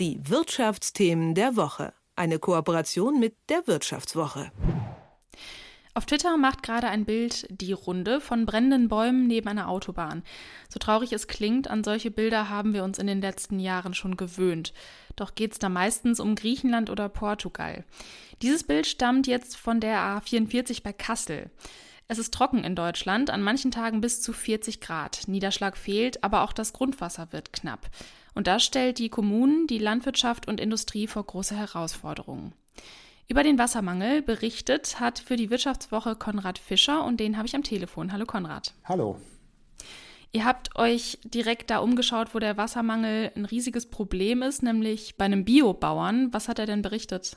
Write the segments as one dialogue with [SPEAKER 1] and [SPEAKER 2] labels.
[SPEAKER 1] Die Wirtschaftsthemen der Woche. Eine Kooperation mit der Wirtschaftswoche.
[SPEAKER 2] Auf Twitter macht gerade ein Bild die Runde von brennenden Bäumen neben einer Autobahn. So traurig es klingt, an solche Bilder haben wir uns in den letzten Jahren schon gewöhnt. Doch geht es da meistens um Griechenland oder Portugal. Dieses Bild stammt jetzt von der A44 bei Kassel. Es ist trocken in Deutschland, an manchen Tagen bis zu 40 Grad. Niederschlag fehlt, aber auch das Grundwasser wird knapp. Und das stellt die Kommunen, die Landwirtschaft und Industrie vor große Herausforderungen. Über den Wassermangel berichtet hat für die Wirtschaftswoche Konrad Fischer und den habe ich am Telefon. Hallo Konrad.
[SPEAKER 3] Hallo.
[SPEAKER 2] Ihr habt euch direkt da umgeschaut, wo der Wassermangel ein riesiges Problem ist, nämlich bei einem Biobauern. Was hat er denn berichtet?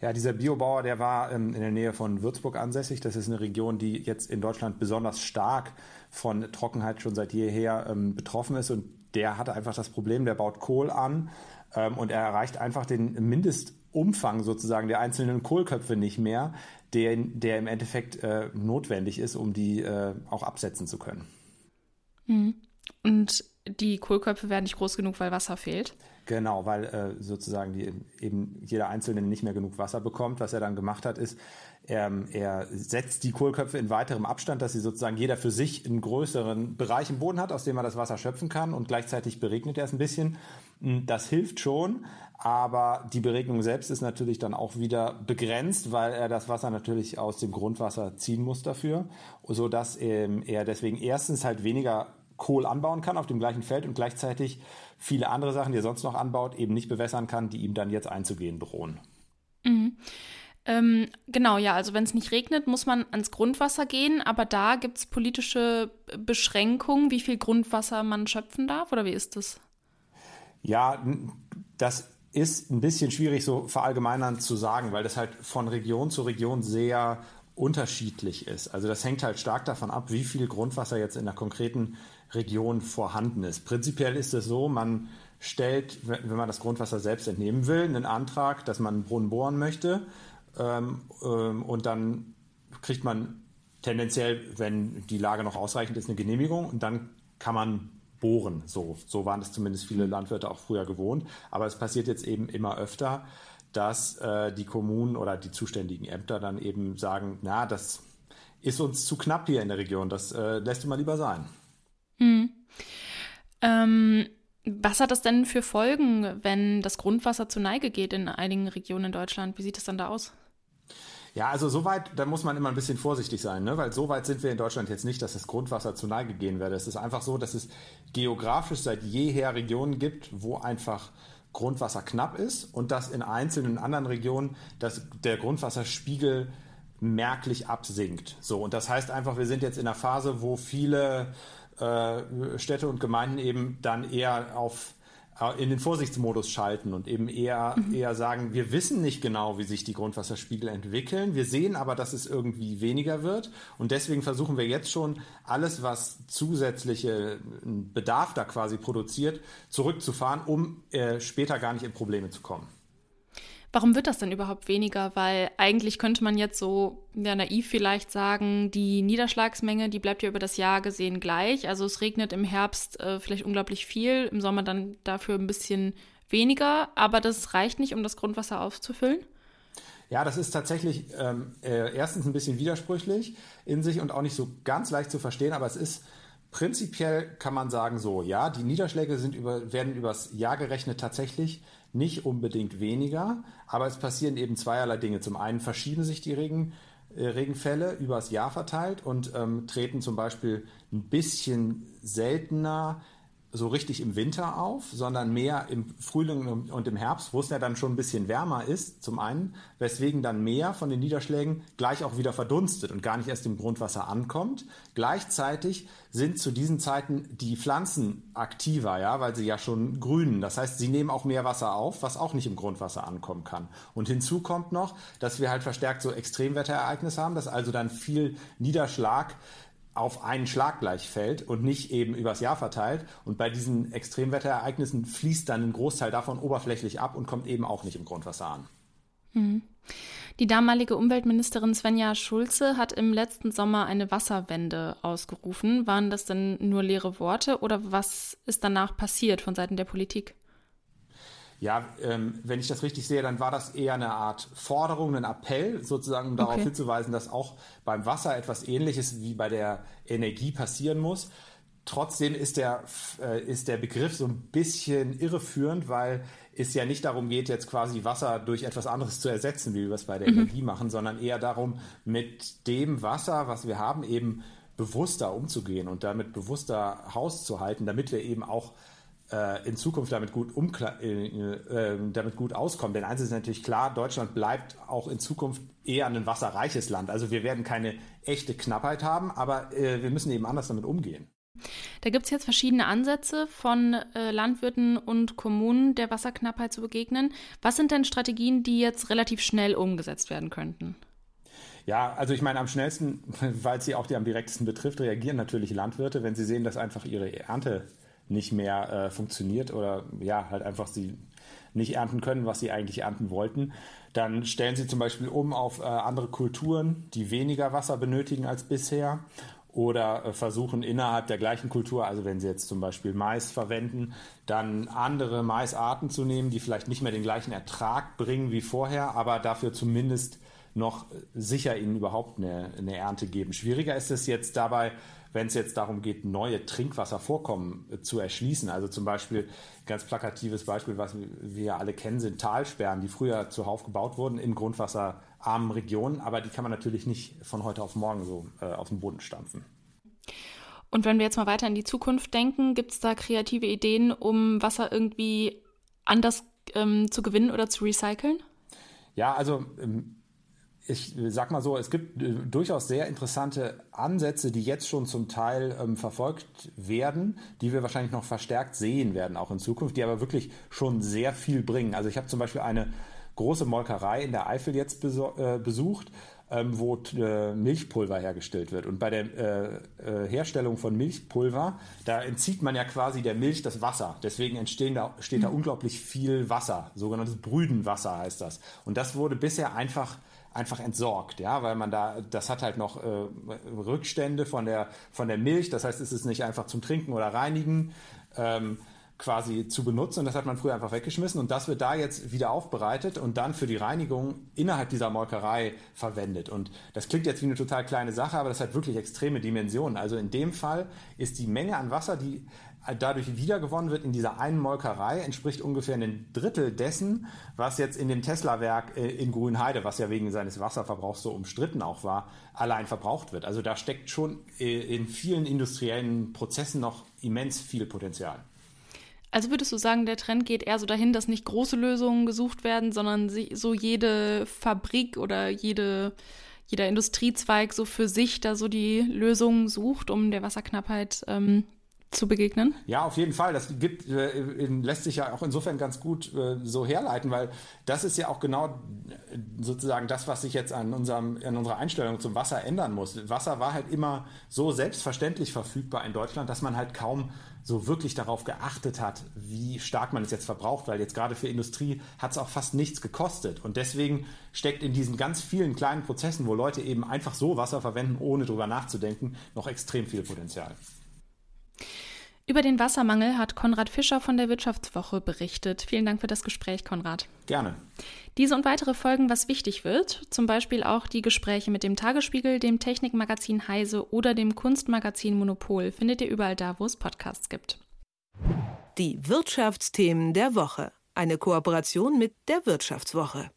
[SPEAKER 3] Ja, dieser Biobauer, der war ähm, in der Nähe von Würzburg ansässig. Das ist eine Region, die jetzt in Deutschland besonders stark von Trockenheit schon seit jeher ähm, betroffen ist. Und der hatte einfach das Problem, der baut Kohl an ähm, und er erreicht einfach den Mindest Umfang sozusagen der einzelnen Kohlköpfe nicht mehr, der, der im Endeffekt äh, notwendig ist, um die äh, auch absetzen zu können.
[SPEAKER 2] Mhm. Und die Kohlköpfe werden nicht groß genug, weil Wasser fehlt?
[SPEAKER 3] Genau, weil äh, sozusagen die, eben jeder Einzelne nicht mehr genug Wasser bekommt. Was er dann gemacht hat, ist, er, er setzt die Kohlköpfe in weiterem Abstand, dass sie sozusagen jeder für sich einen größeren Bereich im Boden hat, aus dem er das Wasser schöpfen kann und gleichzeitig beregnet er es ein bisschen. Hm, das hilft schon, aber die Beregnung selbst ist natürlich dann auch wieder begrenzt, weil er das Wasser natürlich aus dem Grundwasser ziehen muss dafür, sodass ähm, er deswegen erstens halt weniger Kohl anbauen kann auf dem gleichen Feld und gleichzeitig viele andere Sachen, die er sonst noch anbaut, eben nicht bewässern kann, die ihm dann jetzt einzugehen drohen.
[SPEAKER 2] Mhm. Ähm, genau, ja, also wenn es nicht regnet, muss man ans Grundwasser gehen, aber da gibt es politische Beschränkungen, wie viel Grundwasser man schöpfen darf, oder wie ist das?
[SPEAKER 3] Ja, das ist ein bisschen schwierig so verallgemeinern zu sagen, weil das halt von Region zu Region sehr unterschiedlich ist. Also das hängt halt stark davon ab, wie viel Grundwasser jetzt in der konkreten Region vorhanden ist. Prinzipiell ist es so, man stellt, wenn man das Grundwasser selbst entnehmen will, einen Antrag, dass man einen Brunnen bohren möchte ähm, ähm, und dann kriegt man tendenziell, wenn die Lage noch ausreichend ist, eine Genehmigung und dann kann man bohren. So, so waren es zumindest viele Landwirte auch früher gewohnt. Aber es passiert jetzt eben immer öfter, dass äh, die Kommunen oder die zuständigen Ämter dann eben sagen, na, das ist uns zu knapp hier in der Region, das äh, lässt du mal lieber sein.
[SPEAKER 2] Hm. Ähm, was hat das denn für Folgen, wenn das Grundwasser zur Neige geht in einigen Regionen in Deutschland? Wie sieht es dann da aus?
[SPEAKER 3] Ja, also soweit, da muss man immer ein bisschen vorsichtig sein, ne? weil so weit sind wir in Deutschland jetzt nicht, dass das Grundwasser zur Neige gehen werde. Es ist einfach so, dass es geografisch seit jeher Regionen gibt, wo einfach Grundwasser knapp ist und dass in einzelnen anderen Regionen dass der Grundwasserspiegel merklich absinkt. So, und das heißt einfach, wir sind jetzt in einer Phase, wo viele äh, Städte und Gemeinden eben dann eher auf in den Vorsichtsmodus schalten und eben eher, mhm. eher sagen, wir wissen nicht genau, wie sich die Grundwasserspiegel entwickeln. Wir sehen aber, dass es irgendwie weniger wird. Und deswegen versuchen wir jetzt schon, alles, was zusätzliche Bedarf da quasi produziert, zurückzufahren, um äh, später gar nicht in Probleme zu kommen.
[SPEAKER 2] Warum wird das denn überhaupt weniger? Weil eigentlich könnte man jetzt so ja, naiv vielleicht sagen, die Niederschlagsmenge, die bleibt ja über das Jahr gesehen gleich. Also es regnet im Herbst äh, vielleicht unglaublich viel, im Sommer dann dafür ein bisschen weniger, aber das reicht nicht, um das Grundwasser aufzufüllen.
[SPEAKER 3] Ja, das ist tatsächlich ähm, äh, erstens ein bisschen widersprüchlich in sich und auch nicht so ganz leicht zu verstehen, aber es ist prinzipiell kann man sagen so, ja, die Niederschläge sind über, werden übers Jahr gerechnet tatsächlich nicht unbedingt weniger, aber es passieren eben zweierlei Dinge. Zum einen verschieben sich die Regen, äh, Regenfälle übers Jahr verteilt und ähm, treten zum Beispiel ein bisschen seltener so richtig im Winter auf, sondern mehr im Frühling und im Herbst, wo es ja dann schon ein bisschen wärmer ist, zum einen, weswegen dann mehr von den Niederschlägen gleich auch wieder verdunstet und gar nicht erst im Grundwasser ankommt. Gleichzeitig sind zu diesen Zeiten die Pflanzen aktiver, ja, weil sie ja schon grünen. Das heißt, sie nehmen auch mehr Wasser auf, was auch nicht im Grundwasser ankommen kann. Und hinzu kommt noch, dass wir halt verstärkt so Extremwetterereignisse haben, dass also dann viel Niederschlag auf einen Schlag gleich fällt und nicht eben übers Jahr verteilt. Und bei diesen Extremwetterereignissen fließt dann ein Großteil davon oberflächlich ab und kommt eben auch nicht im Grundwasser an.
[SPEAKER 2] Mhm. Die damalige Umweltministerin Svenja Schulze hat im letzten Sommer eine Wasserwende ausgerufen. Waren das denn nur leere Worte oder was ist danach passiert von Seiten der Politik?
[SPEAKER 3] Ja, ähm, wenn ich das richtig sehe, dann war das eher eine Art Forderung, ein Appell, sozusagen, um darauf hinzuweisen, dass auch beim Wasser etwas Ähnliches wie bei der Energie passieren muss. Trotzdem ist der, äh, ist der Begriff so ein bisschen irreführend, weil es ja nicht darum geht, jetzt quasi Wasser durch etwas anderes zu ersetzen, wie wir es bei der mhm. Energie machen, sondern eher darum, mit dem Wasser, was wir haben, eben bewusster umzugehen und damit bewusster Haus zu halten, damit wir eben auch in Zukunft damit gut, äh, äh, damit gut auskommen. Denn eins ist natürlich klar, Deutschland bleibt auch in Zukunft eher ein wasserreiches Land. Also wir werden keine echte Knappheit haben, aber äh, wir müssen eben anders damit umgehen.
[SPEAKER 2] Da gibt es jetzt verschiedene Ansätze von äh, Landwirten und Kommunen, der Wasserknappheit zu begegnen. Was sind denn Strategien, die jetzt relativ schnell umgesetzt werden könnten?
[SPEAKER 3] Ja, also ich meine, am schnellsten, weil sie auch die am direktesten betrifft, reagieren natürlich Landwirte, wenn sie sehen, dass einfach ihre Ernte nicht mehr äh, funktioniert oder ja, halt einfach sie nicht ernten können, was sie eigentlich ernten wollten. Dann stellen sie zum Beispiel um auf äh, andere Kulturen, die weniger Wasser benötigen als bisher oder äh, versuchen innerhalb der gleichen Kultur, also wenn Sie jetzt zum Beispiel Mais verwenden, dann andere Maisarten zu nehmen, die vielleicht nicht mehr den gleichen Ertrag bringen wie vorher, aber dafür zumindest noch sicher Ihnen überhaupt eine, eine Ernte geben. Schwieriger ist es jetzt dabei, wenn es jetzt darum geht, neue Trinkwasservorkommen äh, zu erschließen. Also zum Beispiel, ganz plakatives Beispiel, was wir alle kennen, sind Talsperren, die früher zuhauf gebaut wurden in grundwasserarmen Regionen, aber die kann man natürlich nicht von heute auf morgen so äh, auf den Boden stampfen.
[SPEAKER 2] Und wenn wir jetzt mal weiter in die Zukunft denken, gibt es da kreative Ideen, um Wasser irgendwie anders ähm, zu gewinnen oder zu recyceln?
[SPEAKER 3] Ja, also ähm, ich sag mal so, es gibt äh, durchaus sehr interessante Ansätze, die jetzt schon zum Teil ähm, verfolgt werden, die wir wahrscheinlich noch verstärkt sehen werden, auch in Zukunft, die aber wirklich schon sehr viel bringen. Also ich habe zum Beispiel eine große Molkerei in der Eifel jetzt äh, besucht, ähm, wo äh, Milchpulver hergestellt wird. Und bei der äh, äh, Herstellung von Milchpulver, da entzieht man ja quasi der Milch das Wasser. Deswegen entstehen da, steht da mhm. unglaublich viel Wasser, sogenanntes Brüdenwasser heißt das. Und das wurde bisher einfach einfach entsorgt, ja, weil man da, das hat halt noch äh, Rückstände von der, von der Milch, das heißt, es ist nicht einfach zum Trinken oder Reinigen ähm, quasi zu benutzen. Und das hat man früher einfach weggeschmissen. Und das wird da jetzt wieder aufbereitet und dann für die Reinigung innerhalb dieser Molkerei verwendet. Und das klingt jetzt wie eine total kleine Sache, aber das hat wirklich extreme Dimensionen. Also in dem Fall ist die Menge an Wasser, die dadurch wiedergewonnen wird in dieser einen Molkerei, entspricht ungefähr ein Drittel dessen, was jetzt in dem Tesla-Werk äh, in Grünheide, was ja wegen seines Wasserverbrauchs so umstritten auch war, allein verbraucht wird. Also da steckt schon äh, in vielen industriellen Prozessen noch immens viel Potenzial.
[SPEAKER 2] Also würdest du sagen, der Trend geht eher so dahin, dass nicht große Lösungen gesucht werden, sondern so jede Fabrik oder jede, jeder Industriezweig so für sich da so die Lösungen sucht, um der Wasserknappheit ähm, zu begegnen?
[SPEAKER 3] Ja, auf jeden Fall. Das gibt, äh, lässt sich ja auch insofern ganz gut äh, so herleiten, weil das ist ja auch genau äh, sozusagen das, was sich jetzt an, unserem, an unserer Einstellung zum Wasser ändern muss. Wasser war halt immer so selbstverständlich verfügbar in Deutschland, dass man halt kaum so wirklich darauf geachtet hat, wie stark man es jetzt verbraucht, weil jetzt gerade für Industrie hat es auch fast nichts gekostet. Und deswegen steckt in diesen ganz vielen kleinen Prozessen, wo Leute eben einfach so Wasser verwenden, ohne drüber nachzudenken, noch extrem viel Potenzial.
[SPEAKER 2] Über den Wassermangel hat Konrad Fischer von der Wirtschaftswoche berichtet. Vielen Dank für das Gespräch, Konrad.
[SPEAKER 3] Gerne.
[SPEAKER 2] Diese und weitere Folgen, was wichtig wird, zum Beispiel auch die Gespräche mit dem Tagesspiegel, dem Technikmagazin Heise oder dem Kunstmagazin Monopol, findet ihr überall da, wo es Podcasts gibt.
[SPEAKER 1] Die Wirtschaftsthemen der Woche. Eine Kooperation mit der Wirtschaftswoche.